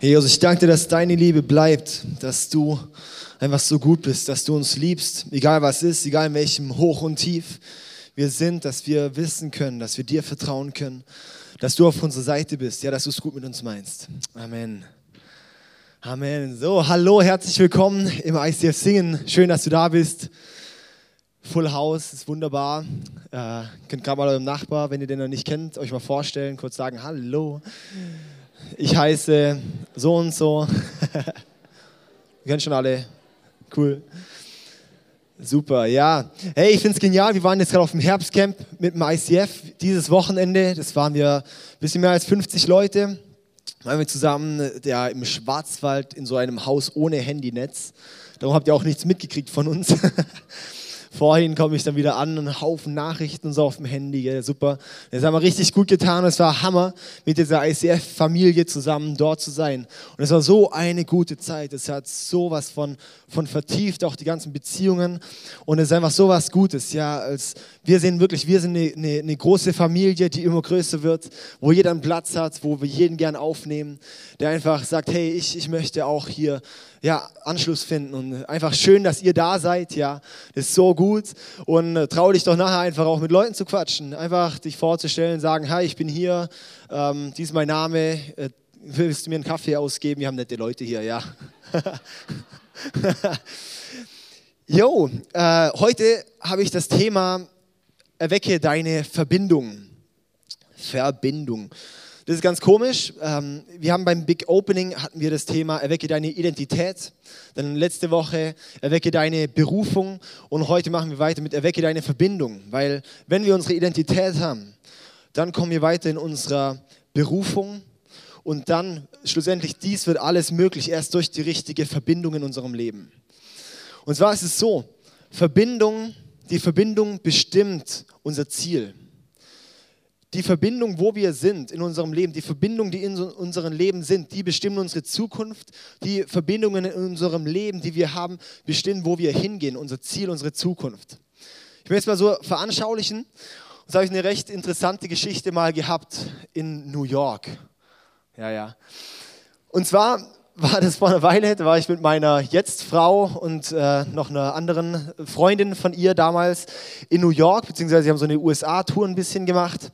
Jesus, ich danke dir, dass deine Liebe bleibt, dass du einfach so gut bist, dass du uns liebst, egal was ist, egal in welchem Hoch und Tief wir sind, dass wir wissen können, dass wir dir vertrauen können, dass du auf unserer Seite bist, ja, dass du es gut mit uns meinst. Amen. Amen. So, hallo, herzlich willkommen im ICF Singen. Schön, dass du da bist. Full House, ist wunderbar. Äh, könnt gerade mal eurem Nachbar, wenn ihr den noch nicht kennt, euch mal vorstellen, kurz sagen, hallo ich heiße so und so. Wir kennen schon alle. Cool. Super, ja. Hey, ich finde es genial. Wir waren jetzt gerade auf dem Herbstcamp mit dem ICF dieses Wochenende. Das waren wir ein bisschen mehr als 50 Leute. Waren wir zusammen ja, im Schwarzwald in so einem Haus ohne Handynetz. Darum habt ihr auch nichts mitgekriegt von uns. Vorhin komme ich dann wieder an, einen Haufen Nachrichten und so auf dem Handy, ja, super. Das haben wir richtig gut getan. Es war Hammer, mit dieser ICF-Familie zusammen dort zu sein. Und es war so eine gute Zeit. Es hat sowas von, von vertieft, auch die ganzen Beziehungen. Und es ist einfach sowas Gutes. Ja, als wir sind wirklich, wir sind eine, eine, eine große Familie, die immer größer wird, wo jeder einen Platz hat, wo wir jeden gern aufnehmen, der einfach sagt, hey, ich, ich möchte auch hier ja, Anschluss finden. Und einfach schön, dass ihr da seid. Ja, das ist so gut. Und äh, trau dich doch nachher einfach auch mit Leuten zu quatschen. Einfach dich vorzustellen, sagen, hi, ich bin hier, ähm, dies ist mein Name. Äh, willst du mir einen Kaffee ausgeben? Wir haben nette Leute hier, ja. Jo, äh, heute habe ich das Thema Erwecke deine Verbindung. Verbindung. Das ist ganz komisch. Ähm, wir haben beim Big Opening hatten wir das Thema Erwecke deine Identität. Dann letzte Woche Erwecke deine Berufung. Und heute machen wir weiter mit Erwecke deine Verbindung. Weil wenn wir unsere Identität haben, dann kommen wir weiter in unserer Berufung. Und dann schlussendlich, dies wird alles möglich erst durch die richtige Verbindung in unserem Leben. Und zwar ist es so, Verbindung, die Verbindung bestimmt unser Ziel die Verbindung, wo wir sind in unserem Leben, die Verbindung, die in unserem Leben sind, die bestimmen unsere Zukunft. Die Verbindungen in unserem Leben, die wir haben, bestimmen, wo wir hingehen, unser Ziel, unsere Zukunft. Ich möchte es mal so veranschaulichen. Und habe ich eine recht interessante Geschichte mal gehabt in New York. Ja, ja. Und zwar war das vor einer Weile, da war ich mit meiner Jetzt-Frau und äh, noch einer anderen Freundin von ihr damals in New York, beziehungsweise sie haben so eine USA-Tour ein bisschen gemacht.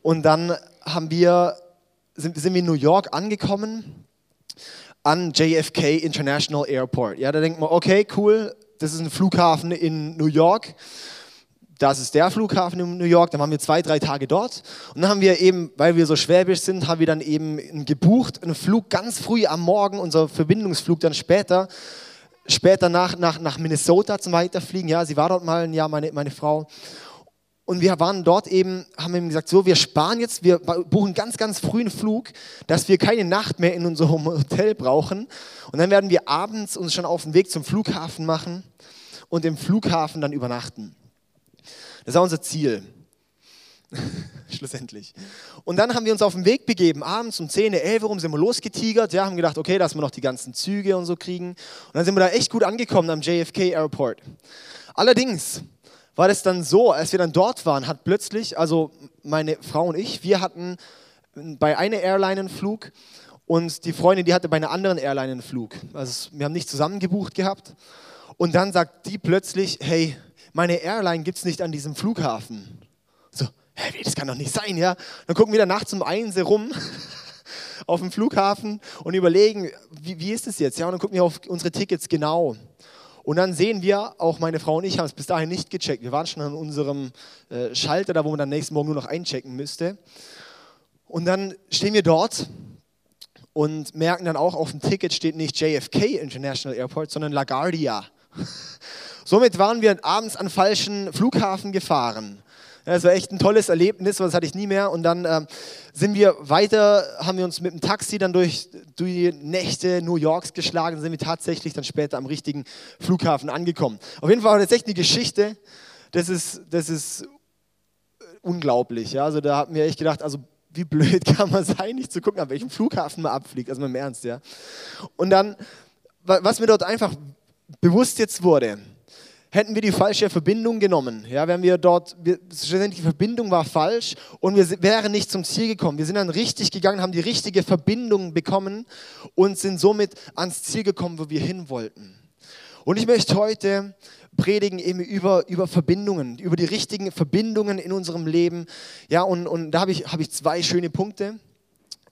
Und dann haben wir, sind, sind wir in New York angekommen an JFK International Airport. Ja, da denkt man, okay, cool, das ist ein Flughafen in New York das ist der Flughafen in New York, dann waren wir zwei, drei Tage dort. Und dann haben wir eben, weil wir so schwäbisch sind, haben wir dann eben gebucht, einen Flug ganz früh am Morgen, unser Verbindungsflug dann später, später nach, nach, nach Minnesota zum Weiterfliegen. Ja, sie war dort mal ein Jahr, meine, meine Frau. Und wir waren dort eben, haben ihm gesagt, so, wir sparen jetzt, wir buchen ganz, ganz früh einen Flug, dass wir keine Nacht mehr in unserem Hotel brauchen. Und dann werden wir abends uns schon auf den Weg zum Flughafen machen und im Flughafen dann übernachten. Das war unser Ziel. Schlussendlich. Und dann haben wir uns auf den Weg begeben. Abends um 10, 11 Uhr sind wir losgetigert. Ja, haben gedacht, okay, dass wir noch die ganzen Züge und so kriegen. Und dann sind wir da echt gut angekommen am JFK Airport. Allerdings war das dann so, als wir dann dort waren, hat plötzlich, also meine Frau und ich, wir hatten bei einer Airline einen Flug und die Freundin, die hatte bei einer anderen Airline einen Flug. Also wir haben nicht zusammen gebucht gehabt. Und dann sagt die plötzlich, hey, meine Airline gibt es nicht an diesem Flughafen. So, hä, das kann doch nicht sein, ja? Dann gucken wir da nachts um eins rum auf dem Flughafen und überlegen, wie, wie ist es jetzt? Ja, und dann gucken wir auf unsere Tickets genau. Und dann sehen wir, auch meine Frau und ich haben es bis dahin nicht gecheckt. Wir waren schon an unserem äh, Schalter, da wo man dann nächsten Morgen nur noch einchecken müsste. Und dann stehen wir dort und merken dann auch, auf dem Ticket steht nicht JFK International Airport, sondern LaGuardia. Somit waren wir abends an falschen Flughafen gefahren. Das war echt ein tolles Erlebnis, das hatte ich nie mehr. Und dann äh, sind wir weiter, haben wir uns mit dem Taxi dann durch, die Nächte New Yorks geschlagen, sind wir tatsächlich dann später am richtigen Flughafen angekommen. Auf jeden Fall war das echt eine Geschichte, das ist, das ist unglaublich. Ja? Also da haben wir echt gedacht, also wie blöd kann man sein, nicht zu gucken, an welchem Flughafen man abfliegt, also im Ernst. Ja? Und dann, was mir dort einfach bewusst jetzt wurde, hätten wir die falsche Verbindung genommen. Ja, wenn wir dort, wir, die Verbindung war falsch und wir wären nicht zum Ziel gekommen. Wir sind dann richtig gegangen, haben die richtige Verbindung bekommen und sind somit ans Ziel gekommen, wo wir hin wollten. Und ich möchte heute predigen eben über, über Verbindungen, über die richtigen Verbindungen in unserem Leben. Ja, und, und da habe ich, hab ich zwei schöne Punkte.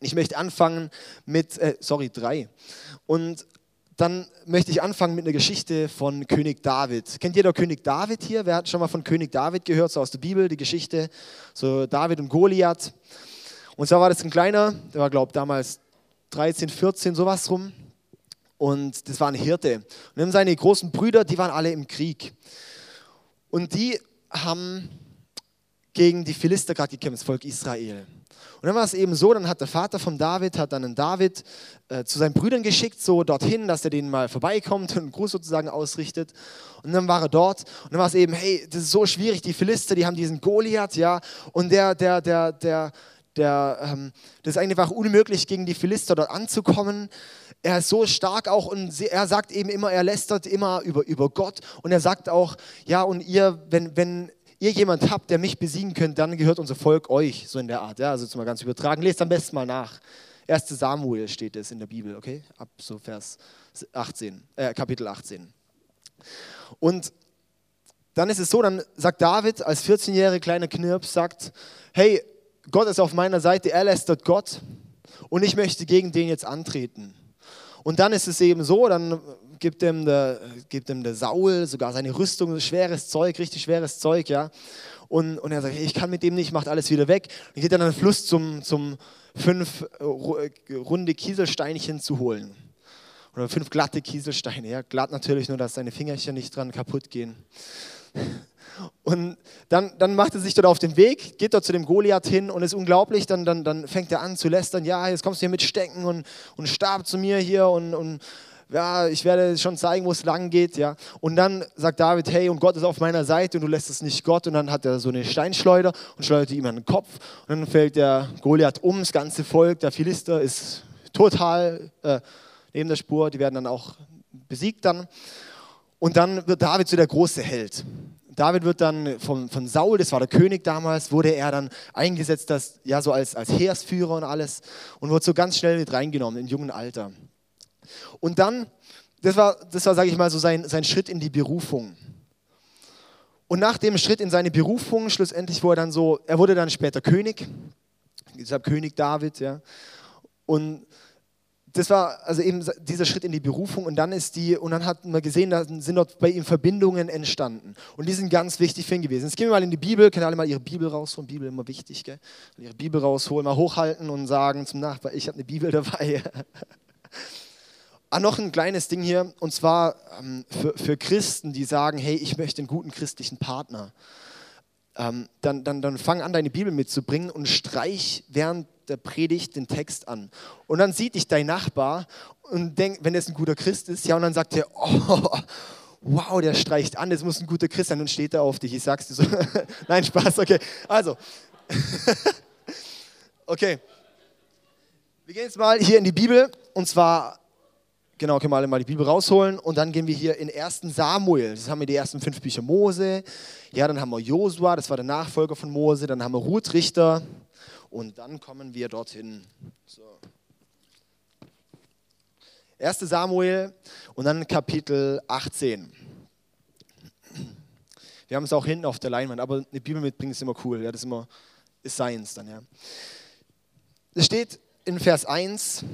Ich möchte anfangen mit, äh, sorry, drei. Und dann möchte ich anfangen mit einer Geschichte von König David. Kennt jeder König David hier? Wer hat schon mal von König David gehört, so aus der Bibel, die Geschichte, so David und Goliath. Und zwar war das ein kleiner, der war, glaube ich, damals 13, 14, sowas rum. Und das war ein Hirte. Und dann seine großen Brüder, die waren alle im Krieg. Und die haben gegen die Philister gerade gekämpft, das Volk Israel. Und dann war es eben so, dann hat der Vater von David, hat dann einen David äh, zu seinen Brüdern geschickt, so dorthin, dass er denen mal vorbeikommt und einen Gruß sozusagen ausrichtet. Und dann war er dort und dann war es eben, hey, das ist so schwierig, die Philister, die haben diesen Goliath, ja, und der, der, der, der, der, ähm, das ist einfach unmöglich, gegen die Philister dort anzukommen. Er ist so stark auch und er sagt eben immer, er lästert immer über, über Gott und er sagt auch, ja, und ihr, wenn, wenn ihr jemand habt, der mich besiegen könnt, dann gehört unser Volk euch, so in der Art. Ja, also zum mal ganz übertragen. Lest am besten mal nach. 1. Samuel steht es in der Bibel, okay? Ab so Vers 18, äh, Kapitel 18. Und dann ist es so, dann sagt David als 14-jähriger kleiner Knirps, sagt, hey, Gott ist auf meiner Seite, er lästert Gott und ich möchte gegen den jetzt antreten. Und dann ist es eben so, dann gibt ihm der, gibt ihm der Saul sogar seine Rüstung, schweres Zeug, richtig schweres Zeug, ja. Und, und er sagt, ich kann mit dem nicht, macht alles wieder weg. Dann geht er an den Fluss zum, zum fünf runde Kieselsteinchen zu holen. Oder fünf glatte Kieselsteine, ja. Glatt natürlich, nur dass seine Fingerchen nicht dran kaputt gehen. Und dann, dann macht er sich dort auf den Weg, geht dort zu dem Goliath hin und ist unglaublich. Dann, dann, dann fängt er an zu lästern: Ja, jetzt kommst du hier mit Stecken und, und Stab zu mir hier und, und ja, ich werde schon zeigen, wo es lang geht, ja. Und dann sagt David, hey, und Gott ist auf meiner Seite und du lässt es nicht Gott. Und dann hat er so eine Steinschleuder und schleudert ihm an den Kopf. Und dann fällt der Goliath um, das ganze Volk, der Philister ist total äh, neben der Spur. Die werden dann auch besiegt dann. Und dann wird David so der große Held. David wird dann von, von Saul, das war der König damals, wurde er dann eingesetzt, das, ja, so als, als Heersführer und alles und wurde so ganz schnell mit reingenommen, im jungen Alter. Und dann, das war, das war sage ich mal, so sein, sein Schritt in die Berufung. Und nach dem Schritt in seine Berufung, schlussendlich wurde er dann so, er wurde dann später König, deshalb König David, ja. Und das war also eben dieser Schritt in die Berufung und dann ist die, und dann hat man gesehen, da sind dort bei ihm Verbindungen entstanden. Und die sind ganz wichtig für ihn gewesen. Jetzt gehen wir mal in die Bibel, können alle mal ihre Bibel rausholen, Bibel immer wichtig, gell? Ihre Bibel rausholen, mal hochhalten und sagen zum Nachbar, ich habe eine Bibel dabei. Ah, noch ein kleines Ding hier, und zwar ähm, für, für Christen, die sagen, hey, ich möchte einen guten christlichen Partner. Ähm, dann, dann, dann fang an, deine Bibel mitzubringen und streich während der Predigt den Text an. Und dann sieht dich dein Nachbar und denkt, wenn es ein guter Christ ist, ja, und dann sagt er, oh, wow, der streicht an, das muss ein guter Christ sein und steht da auf dich. Ich sag's dir so. Nein, Spaß, okay. Also, okay. Wir gehen jetzt mal hier in die Bibel und zwar Genau, können wir alle mal die Bibel rausholen und dann gehen wir hier in 1. Samuel. Das haben wir die ersten fünf Bücher Mose. Ja, dann haben wir Josua, das war der Nachfolger von Mose. Dann haben wir Ruth Richter und dann kommen wir dorthin. So. 1. Samuel und dann Kapitel 18. Wir haben es auch hinten auf der Leinwand, aber eine Bibel mitbringen ist immer cool. Ja, das ist immer ist Science dann, ja. Es steht in Vers 1,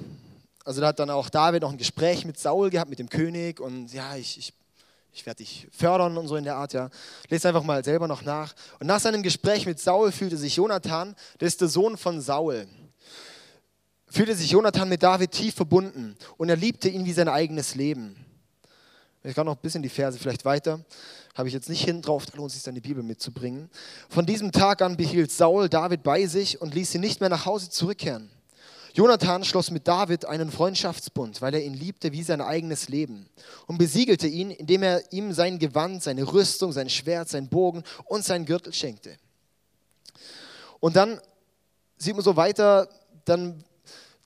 also da hat dann auch David noch ein Gespräch mit Saul gehabt, mit dem König und ja, ich, ich, ich werde dich fördern und so in der Art, ja. Lest einfach mal selber noch nach. Und nach seinem Gespräch mit Saul fühlte sich Jonathan, der ist der Sohn von Saul, fühlte sich Jonathan mit David tief verbunden und er liebte ihn wie sein eigenes Leben. Ich kann noch ein bisschen die Verse vielleicht weiter. Habe ich jetzt nicht hin drauf, da lohnt es sich dann die Bibel mitzubringen. Von diesem Tag an behielt Saul David bei sich und ließ ihn nicht mehr nach Hause zurückkehren. Jonathan schloss mit David einen Freundschaftsbund, weil er ihn liebte wie sein eigenes Leben und besiegelte ihn, indem er ihm sein Gewand, seine Rüstung, sein Schwert, sein Bogen und sein Gürtel schenkte. Und dann sieht man so weiter, dann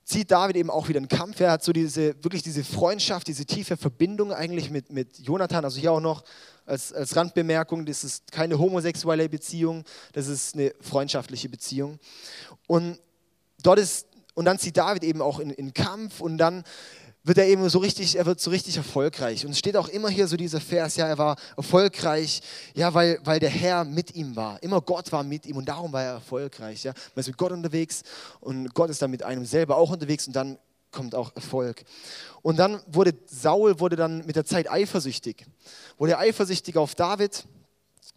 zieht David eben auch wieder einen Kampf. Er hat so diese, wirklich diese Freundschaft, diese tiefe Verbindung eigentlich mit, mit Jonathan. Also hier auch noch als, als Randbemerkung, das ist keine homosexuelle Beziehung, das ist eine freundschaftliche Beziehung. Und dort ist, und dann zieht David eben auch in, in Kampf und dann wird er eben so richtig, er wird so richtig erfolgreich. Und es steht auch immer hier so dieser Vers, ja, er war erfolgreich, ja, weil, weil der Herr mit ihm war. Immer Gott war mit ihm und darum war er erfolgreich, ja. Man ist mit Gott unterwegs und Gott ist dann mit einem selber auch unterwegs und dann kommt auch Erfolg. Und dann wurde Saul wurde dann mit der Zeit eifersüchtig. Wurde eifersüchtig auf David.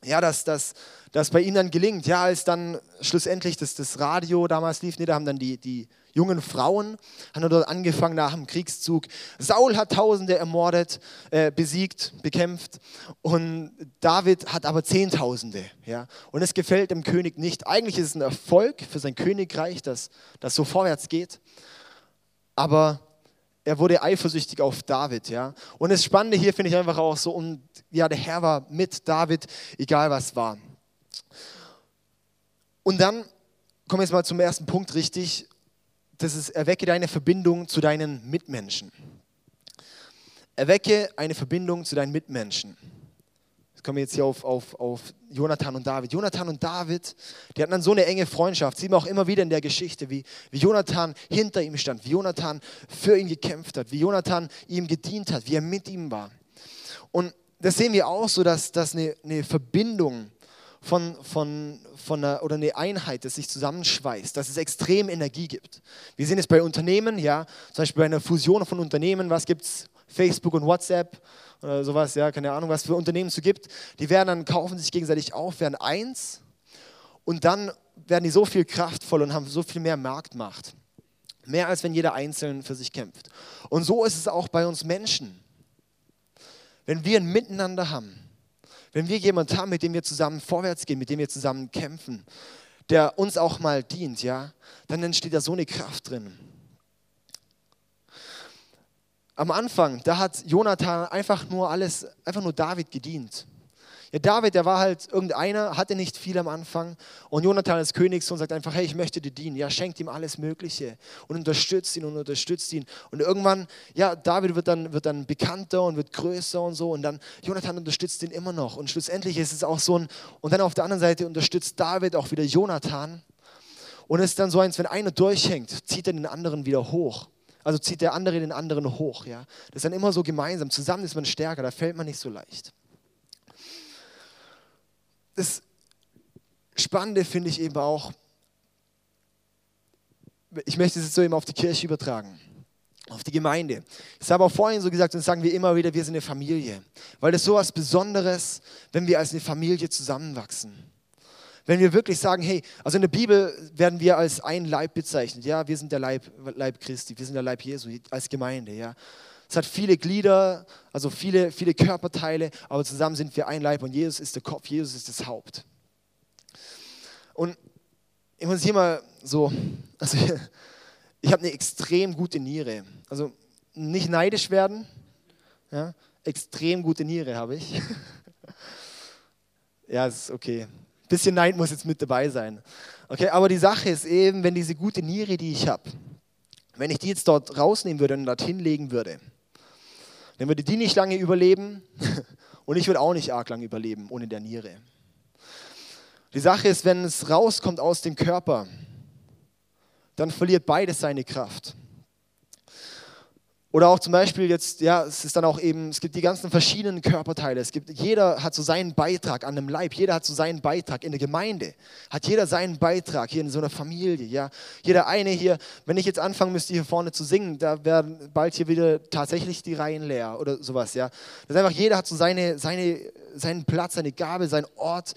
Ja, dass das dass bei ihm dann gelingt. Ja, als dann schlussendlich das, das Radio damals lief, nee, da haben dann die, die jungen Frauen, haben dort angefangen nach dem Kriegszug. Saul hat Tausende ermordet, äh, besiegt, bekämpft und David hat aber Zehntausende. Ja? Und es gefällt dem König nicht. Eigentlich ist es ein Erfolg für sein Königreich, dass das so vorwärts geht aber er wurde eifersüchtig auf David. Ja? Und das Spannende hier finde ich einfach auch so, und ja, der Herr war mit David, egal was war. Und dann kommen wir jetzt mal zum ersten Punkt richtig. Das ist, erwecke deine Verbindung zu deinen Mitmenschen. Erwecke eine Verbindung zu deinen Mitmenschen. Jetzt kommen wir jetzt hier auf, auf, auf Jonathan und David. Jonathan und David, die hatten dann so eine enge Freundschaft. Sieht man auch immer wieder in der Geschichte, wie, wie Jonathan hinter ihm stand, wie Jonathan für ihn gekämpft hat, wie Jonathan ihm gedient hat, wie er mit ihm war. Und das sehen wir auch so, dass, dass eine, eine Verbindung von, von, von einer, oder eine Einheit, das sich zusammenschweißt, dass es extrem Energie gibt. Wir sehen es bei Unternehmen, ja, zum Beispiel bei einer Fusion von Unternehmen, was gibt es? Facebook und WhatsApp oder sowas, ja, keine Ahnung, was für Unternehmen es so gibt, die werden dann, kaufen sich gegenseitig auf, werden eins und dann werden die so viel kraftvoll und haben so viel mehr Marktmacht. Mehr als wenn jeder einzeln für sich kämpft. Und so ist es auch bei uns Menschen. Wenn wir ein Miteinander haben, wenn wir jemanden haben, mit dem wir zusammen vorwärts gehen, mit dem wir zusammen kämpfen, der uns auch mal dient, ja, dann entsteht da so eine Kraft drin am Anfang, da hat Jonathan einfach nur alles, einfach nur David gedient. Ja, David, der war halt irgendeiner, hatte nicht viel am Anfang. Und Jonathan als Königssohn sagt einfach, hey, ich möchte dir dienen. Ja, schenkt ihm alles Mögliche und unterstützt ihn und unterstützt ihn. Und irgendwann, ja, David wird dann, wird dann bekannter und wird größer und so. Und dann, Jonathan unterstützt ihn immer noch. Und schlussendlich ist es auch so ein, und dann auf der anderen Seite unterstützt David auch wieder Jonathan. Und es ist dann so eins, wenn einer durchhängt, zieht er den anderen wieder hoch. Also zieht der andere den anderen hoch. Ja? Das ist dann immer so gemeinsam. Zusammen ist man stärker, da fällt man nicht so leicht. Das Spannende finde ich eben auch, ich möchte es jetzt so eben auf die Kirche übertragen, auf die Gemeinde. Ich habe auch vorhin so gesagt und das sagen wir immer wieder, wir sind eine Familie. Weil das so was Besonderes, wenn wir als eine Familie zusammenwachsen. Wenn wir wirklich sagen, hey, also in der Bibel werden wir als ein Leib bezeichnet. Ja, wir sind der Leib, Leib Christi, wir sind der Leib Jesu als Gemeinde. Ja, es hat viele Glieder, also viele, viele Körperteile, aber zusammen sind wir ein Leib und Jesus ist der Kopf, Jesus ist das Haupt. Und ich muss hier mal so, also ich habe eine extrem gute Niere. Also nicht neidisch werden, ja, extrem gute Niere habe ich. ja, ist okay bisschen Neid muss jetzt mit dabei sein. Okay, aber die Sache ist eben, wenn diese gute Niere, die ich habe, wenn ich die jetzt dort rausnehmen würde und dort hinlegen würde, dann würde die nicht lange überleben und ich würde auch nicht arg lange überleben ohne der Niere. Die Sache ist, wenn es rauskommt aus dem Körper, dann verliert beides seine Kraft. Oder auch zum Beispiel jetzt, ja, es ist dann auch eben, es gibt die ganzen verschiedenen Körperteile. Es gibt, jeder hat so seinen Beitrag an dem Leib, jeder hat so seinen Beitrag in der Gemeinde, hat jeder seinen Beitrag hier in so einer Familie, ja. Jeder eine hier, wenn ich jetzt anfangen müsste, hier vorne zu singen, da werden bald hier wieder tatsächlich die Reihen leer oder sowas, ja. Das ist einfach, jeder hat so seine, seine, seinen Platz, seine Gabe, seinen Ort,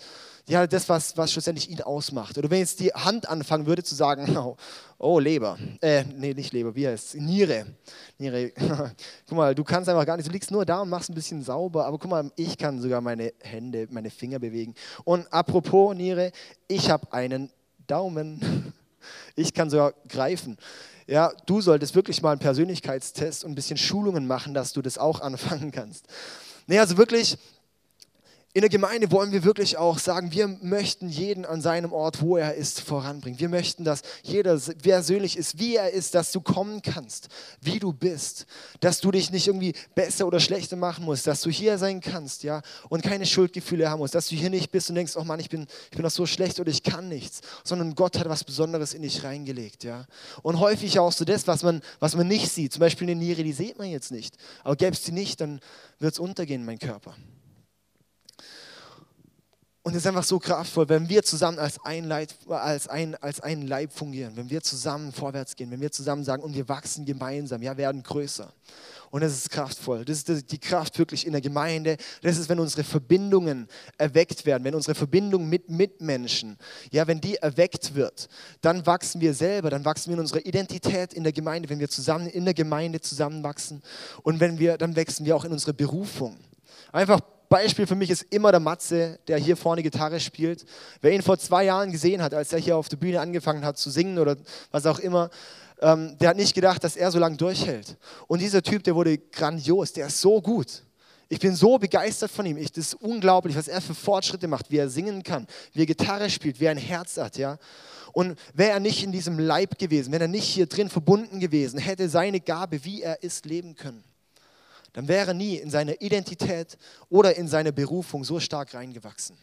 ja, das, was, was schlussendlich ihn ausmacht. Oder wenn jetzt die Hand anfangen würde zu sagen, oh, oh Leber, äh, nee, nicht Leber, wie heißt es? Niere. Niere. guck mal, du kannst einfach gar nicht, du liegst nur da und machst ein bisschen sauber, aber guck mal, ich kann sogar meine Hände, meine Finger bewegen. Und apropos Niere, ich habe einen Daumen. Ich kann sogar greifen. Ja, du solltest wirklich mal einen Persönlichkeitstest und ein bisschen Schulungen machen, dass du das auch anfangen kannst. Nee, also wirklich, in der Gemeinde wollen wir wirklich auch sagen, wir möchten jeden an seinem Ort, wo er ist, voranbringen. Wir möchten, dass jeder persönlich ist, wie er ist, dass du kommen kannst, wie du bist, dass du dich nicht irgendwie besser oder schlechter machen musst, dass du hier sein kannst, ja, und keine Schuldgefühle haben musst, dass du hier nicht bist und denkst, oh Mann, ich bin, ich bin doch so schlecht oder ich kann nichts, sondern Gott hat was Besonderes in dich reingelegt, ja. Und häufig auch so das, was man, was man nicht sieht, zum Beispiel eine Niere, die sieht man jetzt nicht, aber gäbe es die nicht, dann wird es untergehen, mein Körper. Und es ist einfach so kraftvoll, wenn wir zusammen als ein, Leib, als, ein, als ein Leib fungieren, wenn wir zusammen vorwärts gehen, wenn wir zusammen sagen, und wir wachsen gemeinsam, ja, werden größer. Und das ist kraftvoll. Das ist die Kraft wirklich in der Gemeinde. Das ist, wenn unsere Verbindungen erweckt werden, wenn unsere Verbindung mit Mitmenschen, ja, wenn die erweckt wird, dann wachsen wir selber, dann wachsen wir in unserer Identität in der Gemeinde, wenn wir zusammen in der Gemeinde zusammenwachsen. Und wenn wir, dann wachsen wir auch in unsere Berufung. Einfach Beispiel für mich ist immer der Matze, der hier vorne Gitarre spielt. Wer ihn vor zwei Jahren gesehen hat, als er hier auf der Bühne angefangen hat zu singen oder was auch immer, ähm, der hat nicht gedacht, dass er so lange durchhält. Und dieser Typ, der wurde grandios, der ist so gut. Ich bin so begeistert von ihm. Ich, das ist unglaublich, was er für Fortschritte macht, wie er singen kann, wie er Gitarre spielt, wie er ein Herz hat. Ja? Und wäre er nicht in diesem Leib gewesen, wenn er nicht hier drin verbunden gewesen, hätte seine Gabe, wie er ist, leben können dann wäre er nie in seine Identität oder in seine Berufung so stark reingewachsen.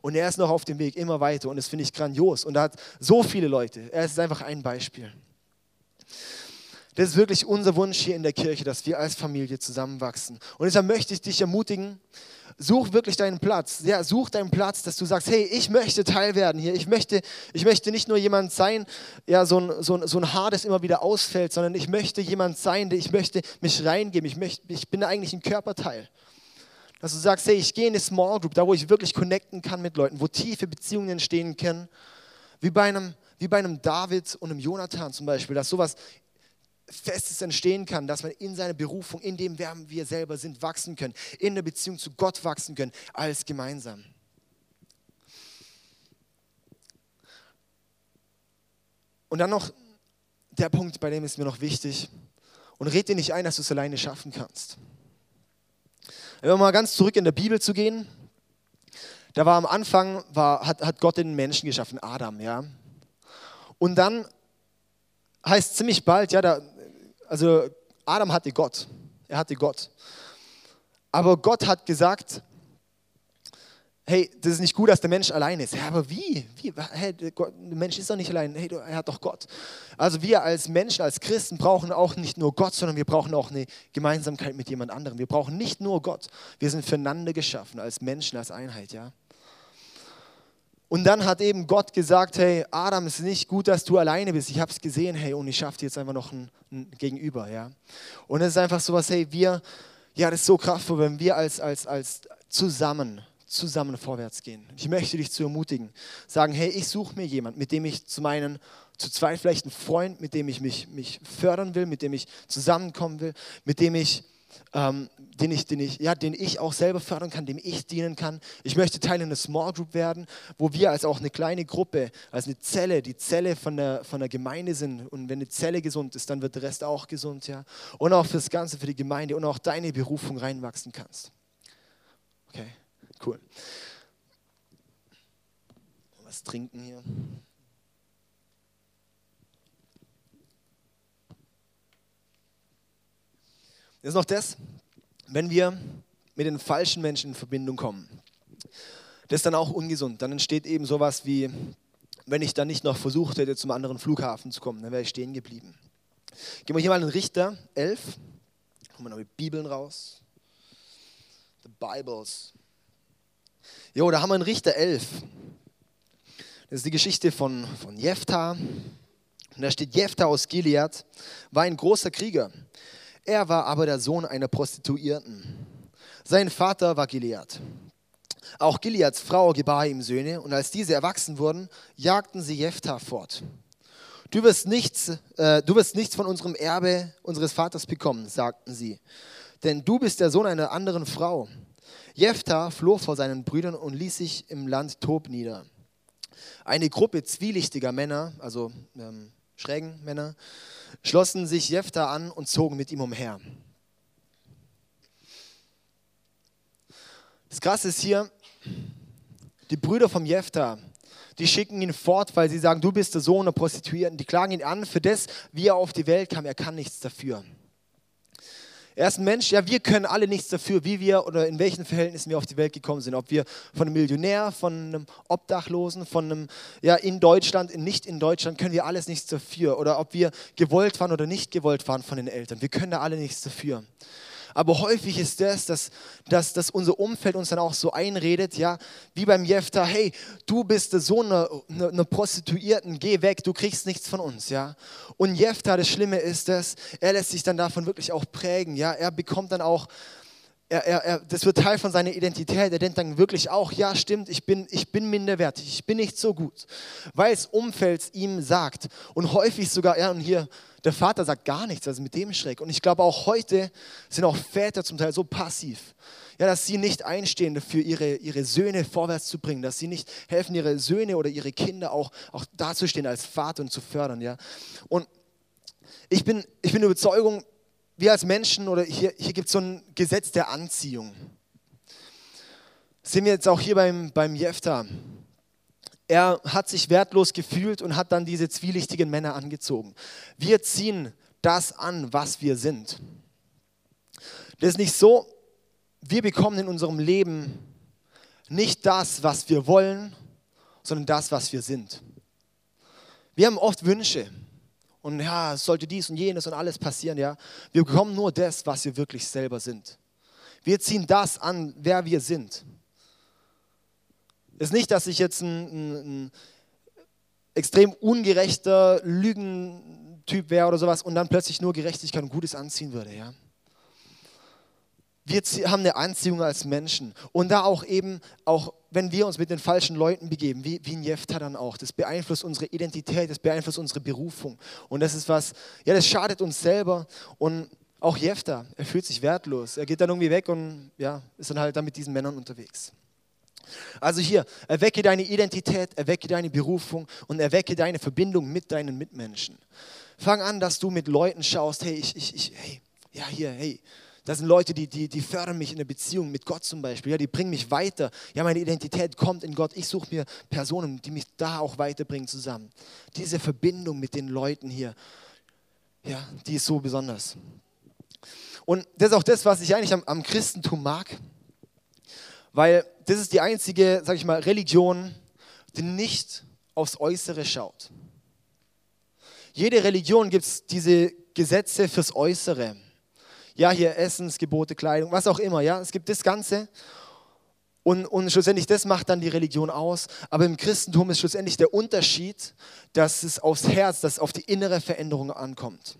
Und er ist noch auf dem Weg immer weiter und das finde ich grandios. Und er hat so viele Leute. Er ist einfach ein Beispiel. Das ist wirklich unser Wunsch hier in der Kirche, dass wir als Familie zusammenwachsen. Und deshalb möchte ich dich ermutigen, such wirklich deinen Platz. Ja, such deinen Platz, dass du sagst, hey, ich möchte Teil werden hier. Ich möchte, ich möchte nicht nur jemand sein, ja, so ein, so, ein, so ein Haar, das immer wieder ausfällt, sondern ich möchte jemand sein, der ich möchte mich reingeben. Ich, möchte, ich bin eigentlich ein Körperteil. Dass du sagst, hey, ich gehe in eine Small Group, da wo ich wirklich connecten kann mit Leuten, wo tiefe Beziehungen entstehen können. Wie bei einem, wie bei einem David und einem Jonathan zum Beispiel, dass sowas Festes entstehen kann, dass man in seiner Berufung, in dem wer wir selber sind, wachsen können, in der Beziehung zu Gott wachsen können, als gemeinsam. Und dann noch der Punkt, bei dem ist mir noch wichtig. Und red dir nicht ein, dass du es alleine schaffen kannst. Wenn wir mal ganz zurück in der Bibel zu gehen, da war am Anfang, war, hat, hat Gott den Menschen geschaffen, Adam, ja. Und dann heißt ziemlich bald, ja, da, also Adam hatte Gott. Er hatte Gott. Aber Gott hat gesagt, hey, das ist nicht gut, dass der Mensch allein ist. Ja, aber wie? wie? Hey, der Mensch ist doch nicht allein. Hey, er hat doch Gott. Also wir als Menschen, als Christen brauchen auch nicht nur Gott, sondern wir brauchen auch eine Gemeinsamkeit mit jemand anderem. Wir brauchen nicht nur Gott. Wir sind füreinander geschaffen, als Menschen, als Einheit, ja. Und dann hat eben Gott gesagt, hey, Adam, es ist nicht gut, dass du alleine bist. Ich habe es gesehen, hey, und ich schaffe dir jetzt einfach noch ein, ein, Gegenüber, ja. Und es ist einfach so was, hey, wir, ja, das ist so kraftvoll, wenn wir als, als, als zusammen, zusammen vorwärts gehen. Ich möchte dich zu ermutigen, sagen, hey, ich suche mir jemanden, mit dem ich zu meinen, zu zweit vielleicht einen Freund, mit dem ich mich, mich fördern will, mit dem ich zusammenkommen will, mit dem ich ähm, den, ich, den, ich, ja, den ich auch selber fördern kann, dem ich dienen kann. Ich möchte Teil einer Small Group werden, wo wir als auch eine kleine Gruppe, als eine Zelle, die Zelle von der, von der Gemeinde sind. Und wenn eine Zelle gesund ist, dann wird der Rest auch gesund. Ja? Und auch fürs Ganze, für die Gemeinde und auch deine Berufung reinwachsen kannst. Okay, cool. Was trinken hier. Ist noch das, wenn wir mit den falschen Menschen in Verbindung kommen. Das ist dann auch ungesund. Dann entsteht eben sowas wie, wenn ich dann nicht noch versucht hätte, zum anderen Flughafen zu kommen, dann wäre ich stehen geblieben. Gehen wir hier mal in Richter 11. Kommen wir noch mit Bibeln raus. The Bibles. Jo, da haben wir in Richter 11. Das ist die Geschichte von, von Jephthah. Und da steht, Jephthah aus Gilead war ein großer Krieger. Er war aber der Sohn einer Prostituierten. Sein Vater war Gilead. Auch Gileads Frau gebar ihm Söhne, und als diese erwachsen wurden, jagten sie Jephthah fort. Du wirst, nichts, äh, du wirst nichts von unserem Erbe unseres Vaters bekommen, sagten sie, denn du bist der Sohn einer anderen Frau. Jephthah floh vor seinen Brüdern und ließ sich im Land Tob nieder. Eine Gruppe zwielichtiger Männer, also ähm, schrägen Männer, schlossen sich Jephthah an und zogen mit ihm umher. Das Krasse ist hier, die Brüder vom Jephthah, die schicken ihn fort, weil sie sagen, du bist der Sohn der Prostituierten. Die klagen ihn an für das, wie er auf die Welt kam. Er kann nichts dafür. Er ist ein Mensch, ja, wir können alle nichts dafür, wie wir oder in welchen Verhältnissen wir auf die Welt gekommen sind. Ob wir von einem Millionär, von einem Obdachlosen, von einem, ja, in Deutschland, nicht in Deutschland, können wir alles nichts dafür. Oder ob wir gewollt waren oder nicht gewollt waren von den Eltern. Wir können da alle nichts dafür. Aber häufig ist das, dass, dass, dass unser Umfeld uns dann auch so einredet, ja, wie beim Jefta, hey, du bist der Sohn einer, einer Prostituierten, geh weg, du kriegst nichts von uns, ja. Und Jefta, das Schlimme ist, dass er lässt sich dann davon wirklich auch prägen, ja. Er bekommt dann auch er, er, er, das wird Teil von seiner Identität. Er denkt dann wirklich auch, ja stimmt, ich bin, ich bin minderwertig, ich bin nicht so gut, weil das Umfeld ihm sagt. Und häufig sogar, ja und hier, der Vater sagt gar nichts, also mit dem schräg. Und ich glaube auch heute sind auch Väter zum Teil so passiv, ja, dass sie nicht einstehen dafür, ihre, ihre Söhne vorwärts zu bringen, dass sie nicht helfen, ihre Söhne oder ihre Kinder auch, auch dazustehen als Vater und zu fördern. Ja. Und ich bin, ich bin Überzeugung, wir als Menschen, oder hier, hier gibt es so ein Gesetz der Anziehung. Das sehen wir jetzt auch hier beim, beim Jefta. Er hat sich wertlos gefühlt und hat dann diese zwielichtigen Männer angezogen. Wir ziehen das an, was wir sind. Das ist nicht so, wir bekommen in unserem Leben nicht das, was wir wollen, sondern das, was wir sind. Wir haben oft Wünsche und ja, es sollte dies und jenes und alles passieren, ja. Wir bekommen nur das, was wir wirklich selber sind. Wir ziehen das an, wer wir sind. Ist nicht, dass ich jetzt ein, ein, ein extrem ungerechter Lügentyp wäre oder sowas und dann plötzlich nur Gerechtigkeit und Gutes anziehen würde, ja. Wir haben eine Anziehung als Menschen und da auch eben, auch wenn wir uns mit den falschen Leuten begeben, wie, wie ein Jefta dann auch, das beeinflusst unsere Identität, das beeinflusst unsere Berufung und das ist was, ja, das schadet uns selber und auch Jefta, er fühlt sich wertlos, er geht dann irgendwie weg und ja, ist dann halt dann mit diesen Männern unterwegs. Also hier, erwecke deine Identität, erwecke deine Berufung und erwecke deine Verbindung mit deinen Mitmenschen. Fang an, dass du mit Leuten schaust, hey, ich, ich, ich hey, ja, hier, hey, das sind Leute, die, die, die fördern mich in der Beziehung mit Gott zum Beispiel. Ja, die bringen mich weiter. Ja, meine Identität kommt in Gott. Ich suche mir Personen, die mich da auch weiterbringen zusammen. Diese Verbindung mit den Leuten hier, ja, die ist so besonders. Und das ist auch das, was ich eigentlich am, am Christentum mag. Weil das ist die einzige, sag ich mal, Religion, die nicht aufs Äußere schaut. Jede Religion gibt es diese Gesetze fürs Äußere ja, hier Essensgebote, Kleidung, was auch immer, ja, es gibt das Ganze. Und, und schlussendlich, das macht dann die Religion aus. Aber im Christentum ist schlussendlich der Unterschied, dass es aufs Herz, dass es auf die innere Veränderung ankommt.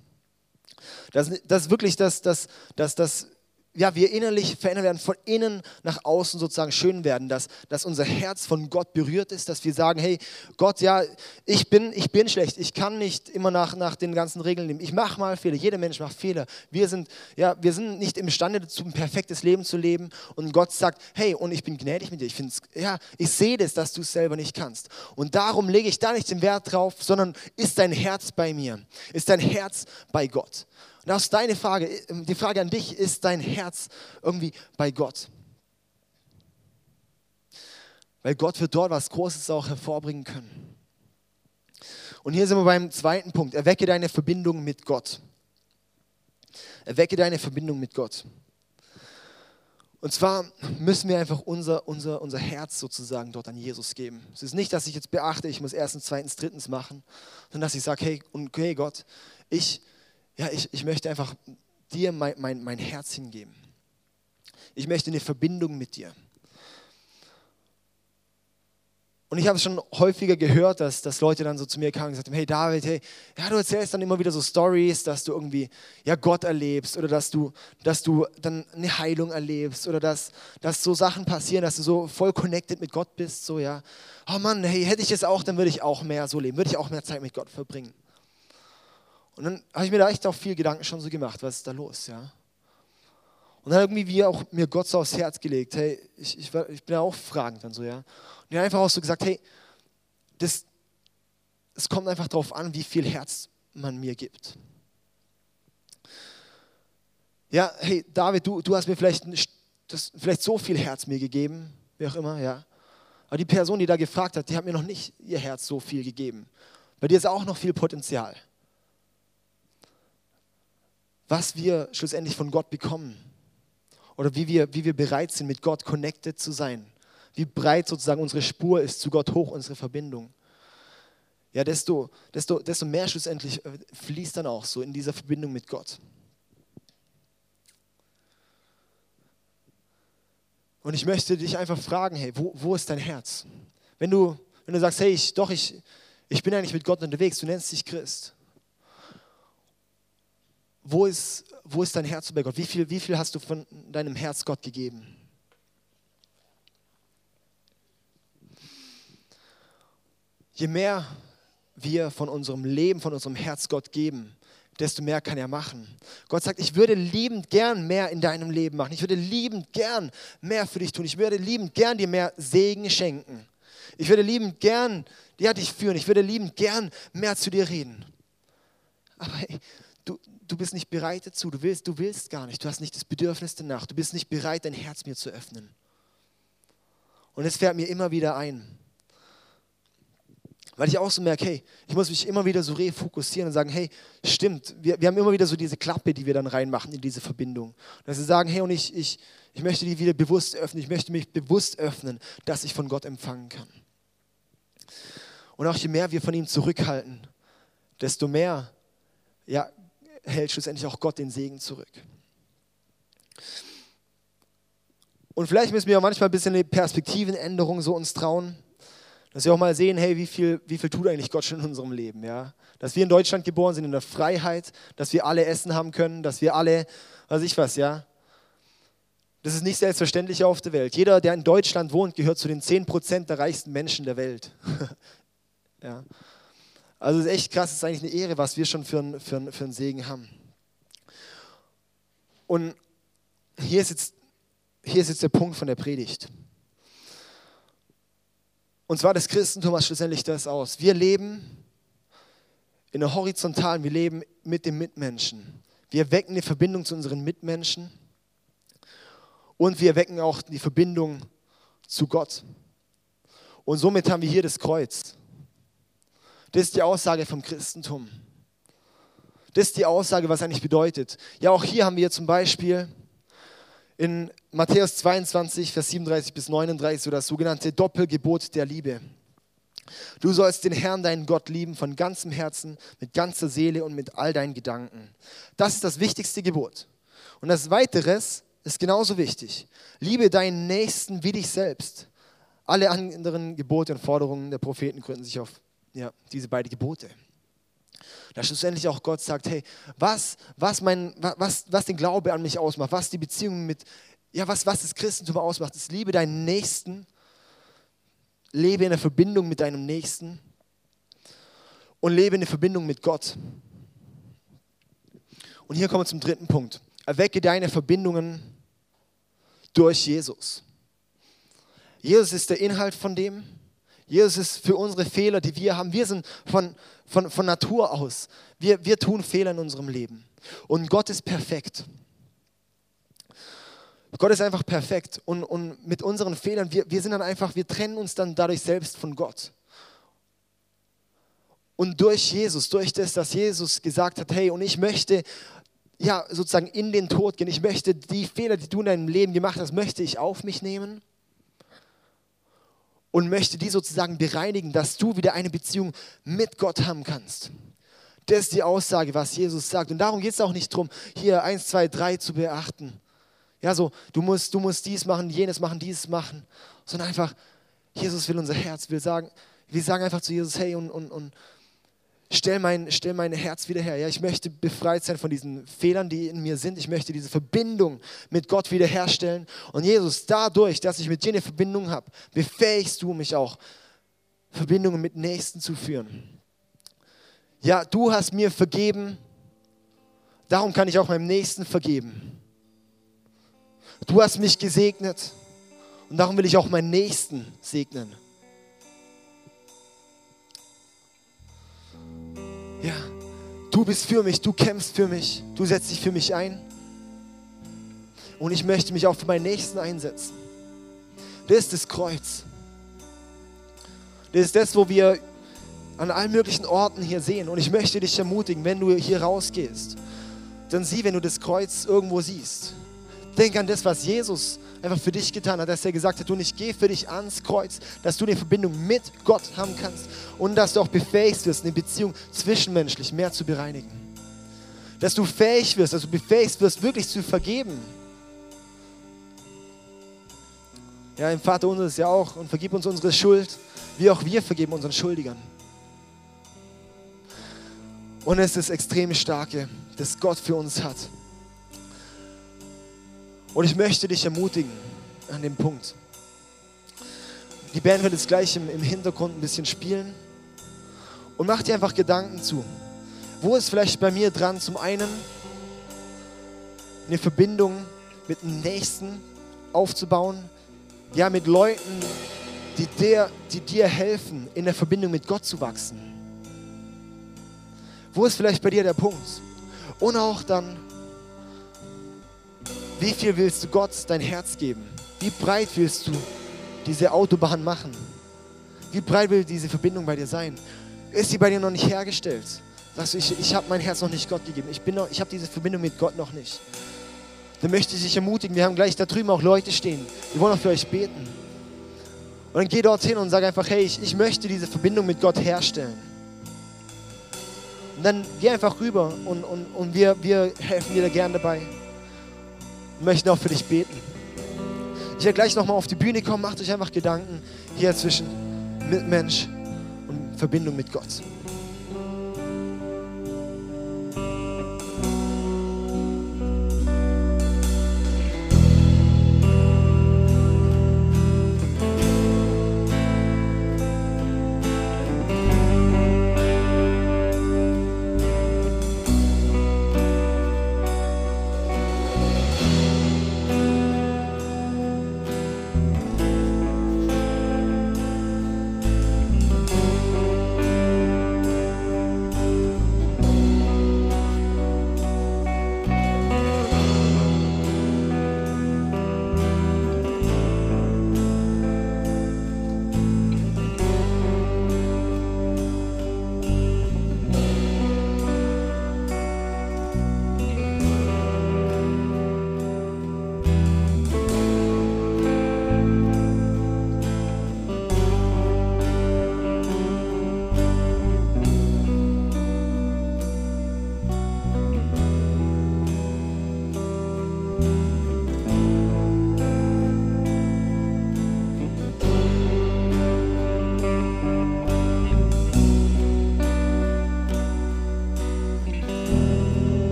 Das, das ist wirklich das, das, das, das ja, wir innerlich verändert werden, von innen nach außen sozusagen schön werden, dass, dass unser Herz von Gott berührt ist, dass wir sagen, hey Gott, ja, ich bin, ich bin schlecht, ich kann nicht immer nach, nach den ganzen Regeln leben, ich mache mal Fehler, jeder Mensch macht Fehler. Wir sind, ja, wir sind nicht imstande dazu, ein perfektes Leben zu leben und Gott sagt, hey, und ich bin gnädig mit dir, ich finde ja, ich sehe das, dass du es selber nicht kannst. Und darum lege ich da nicht den Wert drauf, sondern ist dein Herz bei mir, ist dein Herz bei Gott. Und das ist deine Frage. Die Frage an dich, ist dein Herz irgendwie bei Gott? Weil Gott wird dort was Großes auch hervorbringen können. Und hier sind wir beim zweiten Punkt. Erwecke deine Verbindung mit Gott. Erwecke deine Verbindung mit Gott. Und zwar müssen wir einfach unser, unser, unser Herz sozusagen dort an Jesus geben. Es ist nicht, dass ich jetzt beachte, ich muss erstens, zweitens, drittens machen, sondern dass ich sage, hey, okay Gott, ich ja, ich, ich möchte einfach dir mein, mein, mein Herz hingeben. Ich möchte eine Verbindung mit dir. Und ich habe es schon häufiger gehört, dass, dass Leute dann so zu mir kamen und gesagt haben, hey David, hey, ja, du erzählst dann immer wieder so Stories, dass du irgendwie ja, Gott erlebst oder dass du, dass du dann eine Heilung erlebst oder dass, dass so Sachen passieren, dass du so voll connected mit Gott bist, so ja. Oh Mann, hey, hätte ich das auch, dann würde ich auch mehr so leben, würde ich auch mehr Zeit mit Gott verbringen. Und dann habe ich mir da echt auch viel Gedanken schon so gemacht, was ist da los, ja. Und dann irgendwie wie auch mir Gott so aufs Herz gelegt, hey, ich, ich, ich bin ja auch fragend dann so, ja. Und er einfach auch so gesagt, hey, das, es kommt einfach darauf an, wie viel Herz man mir gibt. Ja, hey, David, du, du hast mir vielleicht du hast vielleicht so viel Herz mir gegeben, wie auch immer, ja. Aber die Person, die da gefragt hat, die hat mir noch nicht ihr Herz so viel gegeben. Bei dir ist auch noch viel Potenzial. Was wir schlussendlich von Gott bekommen oder wie wir, wie wir bereit sind, mit Gott connected zu sein, wie breit sozusagen unsere Spur ist zu Gott hoch, unsere Verbindung, ja, desto, desto, desto mehr schlussendlich äh, fließt dann auch so in dieser Verbindung mit Gott. Und ich möchte dich einfach fragen, hey, wo, wo ist dein Herz? Wenn du, wenn du sagst, hey, ich, doch, ich, ich bin eigentlich mit Gott unterwegs, du nennst dich Christ. Wo ist, wo ist dein Herz bei Gott? Wie viel, wie viel hast du von deinem Herz Gott gegeben? Je mehr wir von unserem Leben, von unserem Herz Gott geben, desto mehr kann er machen. Gott sagt, ich würde liebend gern mehr in deinem Leben machen. Ich würde liebend gern mehr für dich tun. Ich würde liebend gern dir mehr Segen schenken. Ich würde liebend gern ja, dich führen. Ich würde liebend gern mehr zu dir reden. Aber hey, du, du bist nicht bereit dazu. Du willst, du willst gar nicht. Du hast nicht das Bedürfnis danach. Du bist nicht bereit, dein Herz mir zu öffnen. Und es fährt mir immer wieder ein. Weil ich auch so merke, hey, ich muss mich immer wieder so refokussieren und sagen, hey, stimmt, wir, wir haben immer wieder so diese Klappe, die wir dann reinmachen in diese Verbindung. dass wir sagen, hey, und ich, ich, ich möchte die wieder bewusst öffnen, ich möchte mich bewusst öffnen, dass ich von Gott empfangen kann. Und auch je mehr wir von ihm zurückhalten, desto mehr ja, hält schlussendlich auch Gott den Segen zurück. Und vielleicht müssen wir auch manchmal ein bisschen eine Perspektivenänderung so uns trauen. Dass wir auch mal sehen, hey, wie viel, wie viel tut eigentlich Gott schon in unserem Leben, ja? Dass wir in Deutschland geboren sind, in der Freiheit, dass wir alle Essen haben können, dass wir alle, weiß ich was, ja? Das ist nicht selbstverständlich auf der Welt. Jeder, der in Deutschland wohnt, gehört zu den 10% der reichsten Menschen der Welt. ja. Also es ist echt krass, es ist eigentlich eine Ehre, was wir schon für, ein, für, ein, für einen Segen haben. Und hier ist, jetzt, hier ist jetzt der Punkt von der Predigt. Und zwar das Christentum macht schlussendlich das aus. Wir leben in der horizontalen, wir leben mit dem Mitmenschen. Wir wecken eine Verbindung zu unseren Mitmenschen und wir wecken auch die Verbindung zu Gott. Und somit haben wir hier das Kreuz. Das ist die Aussage vom Christentum. Das ist die Aussage, was eigentlich bedeutet. Ja, auch hier haben wir zum Beispiel in Matthäus 22, Vers 37 bis 39, so das sogenannte Doppelgebot der Liebe. Du sollst den Herrn, deinen Gott, lieben von ganzem Herzen, mit ganzer Seele und mit all deinen Gedanken. Das ist das wichtigste Gebot. Und das Weiteres ist genauso wichtig. Liebe deinen Nächsten wie dich selbst. Alle anderen Gebote und Forderungen der Propheten gründen sich auf ja, diese beiden Gebote dass schlussendlich auch Gott sagt, hey, was, was, mein, was, was den Glaube an mich ausmacht, was die Beziehung mit, ja, was, was das Christentum ausmacht, ist liebe deinen Nächsten, lebe in der Verbindung mit deinem Nächsten und lebe in der Verbindung mit Gott. Und hier kommen wir zum dritten Punkt. Erwecke deine Verbindungen durch Jesus. Jesus ist der Inhalt von dem. Jesus ist für unsere Fehler, die wir haben. Wir sind von, von, von Natur aus. Wir, wir tun Fehler in unserem Leben. Und Gott ist perfekt. Gott ist einfach perfekt. Und, und mit unseren Fehlern, wir, wir sind dann einfach, wir trennen uns dann dadurch selbst von Gott. Und durch Jesus, durch das, dass Jesus gesagt hat, hey, und ich möchte ja sozusagen in den Tod gehen, ich möchte die Fehler, die du in deinem Leben gemacht hast, möchte ich auf mich nehmen und möchte die sozusagen bereinigen, dass du wieder eine Beziehung mit Gott haben kannst. Das ist die Aussage, was Jesus sagt. Und darum geht es auch nicht darum, hier eins, zwei, drei zu beachten. Ja, so, du musst, du musst dies machen, jenes machen, dieses machen. Sondern einfach, Jesus will unser Herz, will sagen, wir sagen einfach zu Jesus, hey, und, und, und stell mein, stell mein Herz wieder her. Ja, ich möchte befreit sein von diesen Fehlern, die in mir sind. Ich möchte diese Verbindung mit Gott wiederherstellen. Und Jesus, dadurch, dass ich mit dir eine Verbindung habe, befähigst du mich auch, Verbindungen mit Nächsten zu führen. Ja, du hast mir vergeben, darum kann ich auch meinem Nächsten vergeben. Du hast mich gesegnet und darum will ich auch meinen Nächsten segnen. Ja, du bist für mich, du kämpfst für mich, du setzt dich für mich ein. Und ich möchte mich auch für meinen Nächsten einsetzen. Das ist das Kreuz. Das ist das, wo wir an allen möglichen Orten hier sehen. Und ich möchte dich ermutigen, wenn du hier rausgehst, dann sieh, wenn du das Kreuz irgendwo siehst. Denk an das, was Jesus einfach für dich getan hat, dass er gesagt hat, du ich gehe für dich ans Kreuz, dass du eine Verbindung mit Gott haben kannst und dass du auch befähigt wirst, eine Beziehung zwischenmenschlich mehr zu bereinigen. Dass du fähig wirst, dass du befähigt wirst, wirklich zu vergeben. Ja, im Vater unser ist ja auch und vergib uns unsere Schuld, wie auch wir vergeben unseren Schuldigern. Und es ist extrem Starke, das Gott für uns hat. Und ich möchte dich ermutigen an dem Punkt. Die Band wird jetzt gleich im, im Hintergrund ein bisschen spielen. Und mach dir einfach Gedanken zu. Wo ist vielleicht bei mir dran, zum einen eine Verbindung mit dem Nächsten aufzubauen, ja, mit Leuten, die dir, die dir helfen, in der Verbindung mit Gott zu wachsen. Wo ist vielleicht bei dir der Punkt? Und auch dann, wie viel willst du Gott dein Herz geben? Wie breit willst du diese Autobahn machen? Wie breit will diese Verbindung bei dir sein? Ist sie bei dir noch nicht hergestellt? Sagst du, ich, ich habe mein Herz noch nicht Gott gegeben. Ich, ich habe diese Verbindung mit Gott noch nicht. Dann möchte ich dich ermutigen. Wir haben gleich da drüben auch Leute stehen. Die wollen auch für euch beten. Und dann geh dorthin und sag einfach, hey, ich, ich möchte diese Verbindung mit Gott herstellen. Und dann geh einfach rüber und, und, und wir, wir helfen dir da gern dabei. Und möchten auch für dich beten. Ich werde gleich nochmal auf die Bühne kommen. Macht euch einfach Gedanken hier zwischen Mensch und Verbindung mit Gott.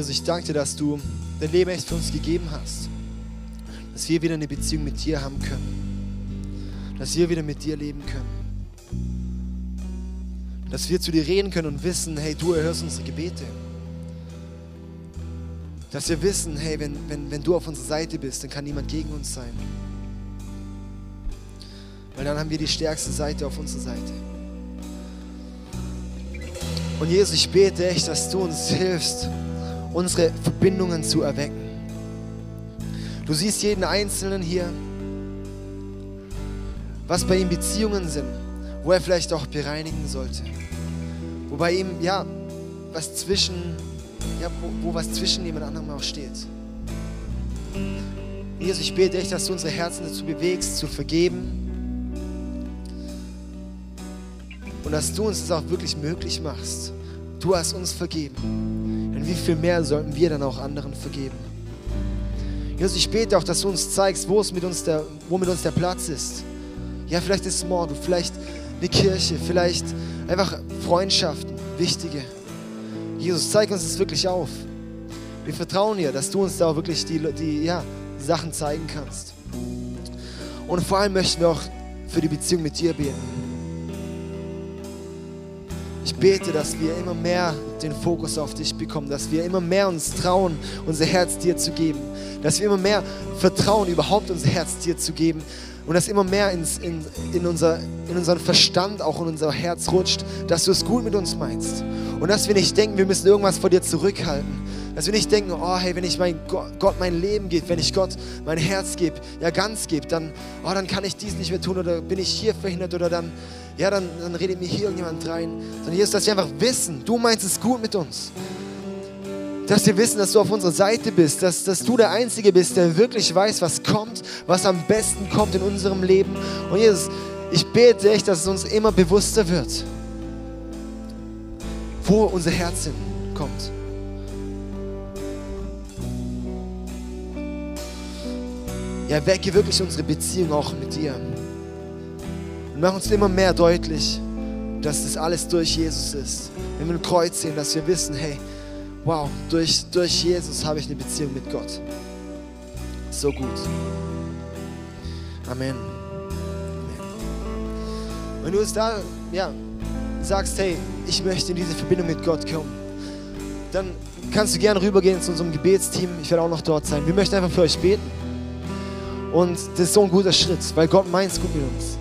Jesus, ich danke dir, dass du dein Leben echt für uns gegeben hast. Dass wir wieder eine Beziehung mit dir haben können. Dass wir wieder mit dir leben können. Dass wir zu dir reden können und wissen, hey, du erhörst unsere Gebete. Dass wir wissen, hey, wenn, wenn, wenn du auf unserer Seite bist, dann kann niemand gegen uns sein. Weil dann haben wir die stärkste Seite auf unserer Seite. Und Jesus, ich bete echt, dass du uns hilfst, unsere Verbindungen zu erwecken. Du siehst jeden Einzelnen hier, was bei ihm Beziehungen sind, wo er vielleicht auch bereinigen sollte. Wo bei ihm, ja, was zwischen, ja, wo, wo was zwischen jemand anderem auch steht. Jesus, ich bete echt, dass du unsere Herzen dazu bewegst, zu vergeben. Und dass du uns das auch wirklich möglich machst. Du hast uns vergeben. Und wie viel mehr sollten wir dann auch anderen vergeben? Jesus, ich bete auch, dass du uns zeigst, wo, es mit uns der, wo mit uns der Platz ist. Ja, vielleicht ist Mord, vielleicht eine Kirche, vielleicht einfach Freundschaften, wichtige. Jesus, zeig uns das wirklich auf. Wir vertrauen dir, dass du uns da auch wirklich die, die ja, Sachen zeigen kannst. Und vor allem möchten wir auch für die Beziehung mit dir beten. Ich bete, dass wir immer mehr den Fokus auf dich bekommen, dass wir immer mehr uns trauen, unser Herz dir zu geben, dass wir immer mehr vertrauen, überhaupt unser Herz dir zu geben und dass immer mehr ins, in, in, unser, in unseren Verstand, auch in unser Herz rutscht, dass du es gut mit uns meinst und dass wir nicht denken, wir müssen irgendwas vor dir zurückhalten, dass wir nicht denken, oh hey, wenn ich mein Gott mein Leben gebe, wenn ich Gott mein Herz gebe, ja ganz gebe, dann, oh, dann kann ich dies nicht mehr tun oder bin ich hier verhindert oder dann, ja, dann, dann redet mir hier irgendjemand rein. Sondern Jesus, dass wir einfach wissen, du meinst es gut mit uns. Dass wir wissen, dass du auf unserer Seite bist, dass, dass du der Einzige bist, der wirklich weiß, was kommt, was am besten kommt in unserem Leben. Und Jesus, ich bete echt, dass es uns immer bewusster wird, wo unser Herz hinkommt. Ja, wecke wirklich unsere Beziehung auch mit dir. Und mach uns immer mehr deutlich, dass das alles durch Jesus ist. Wenn wir ein Kreuz sehen, dass wir wissen, hey, wow, durch, durch Jesus habe ich eine Beziehung mit Gott. So gut. Amen. Amen. Wenn du es da, ja, sagst, hey, ich möchte in diese Verbindung mit Gott kommen, dann kannst du gerne rübergehen zu unserem Gebetsteam. Ich werde auch noch dort sein. Wir möchten einfach für euch beten. Und das ist so ein guter Schritt, weil Gott meint es gut mit uns.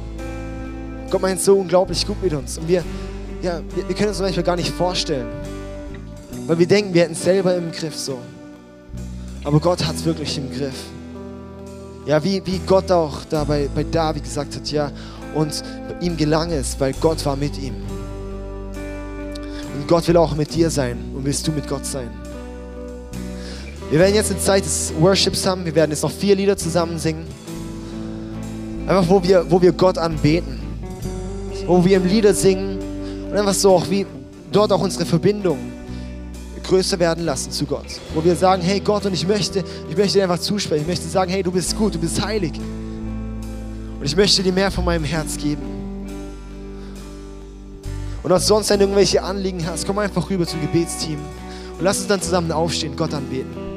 Gott meint so unglaublich gut mit uns. Und wir, ja, wir können uns manchmal gar nicht vorstellen, weil wir denken, wir hätten es selber im Griff so. Aber Gott hat es wirklich im Griff. Ja, wie, wie Gott auch da bei, bei David gesagt hat, ja, und ihm gelang es, weil Gott war mit ihm. Und Gott will auch mit dir sein und willst du mit Gott sein. Wir werden jetzt eine Zeit des Worships haben. Wir werden jetzt noch vier Lieder zusammen singen. Einfach, wo wir, wo wir Gott anbeten. Wo wir im Lieder singen und einfach so auch wie dort auch unsere Verbindung größer werden lassen zu Gott. Wo wir sagen, hey Gott, und ich möchte, ich möchte dir einfach zusprechen. Ich möchte sagen, hey, du bist gut, du bist heilig. Und ich möchte dir mehr von meinem Herz geben. Und was sonst, wenn du irgendwelche Anliegen hast, komm einfach rüber zum Gebetsteam und lass uns dann zusammen aufstehen, Gott anbeten.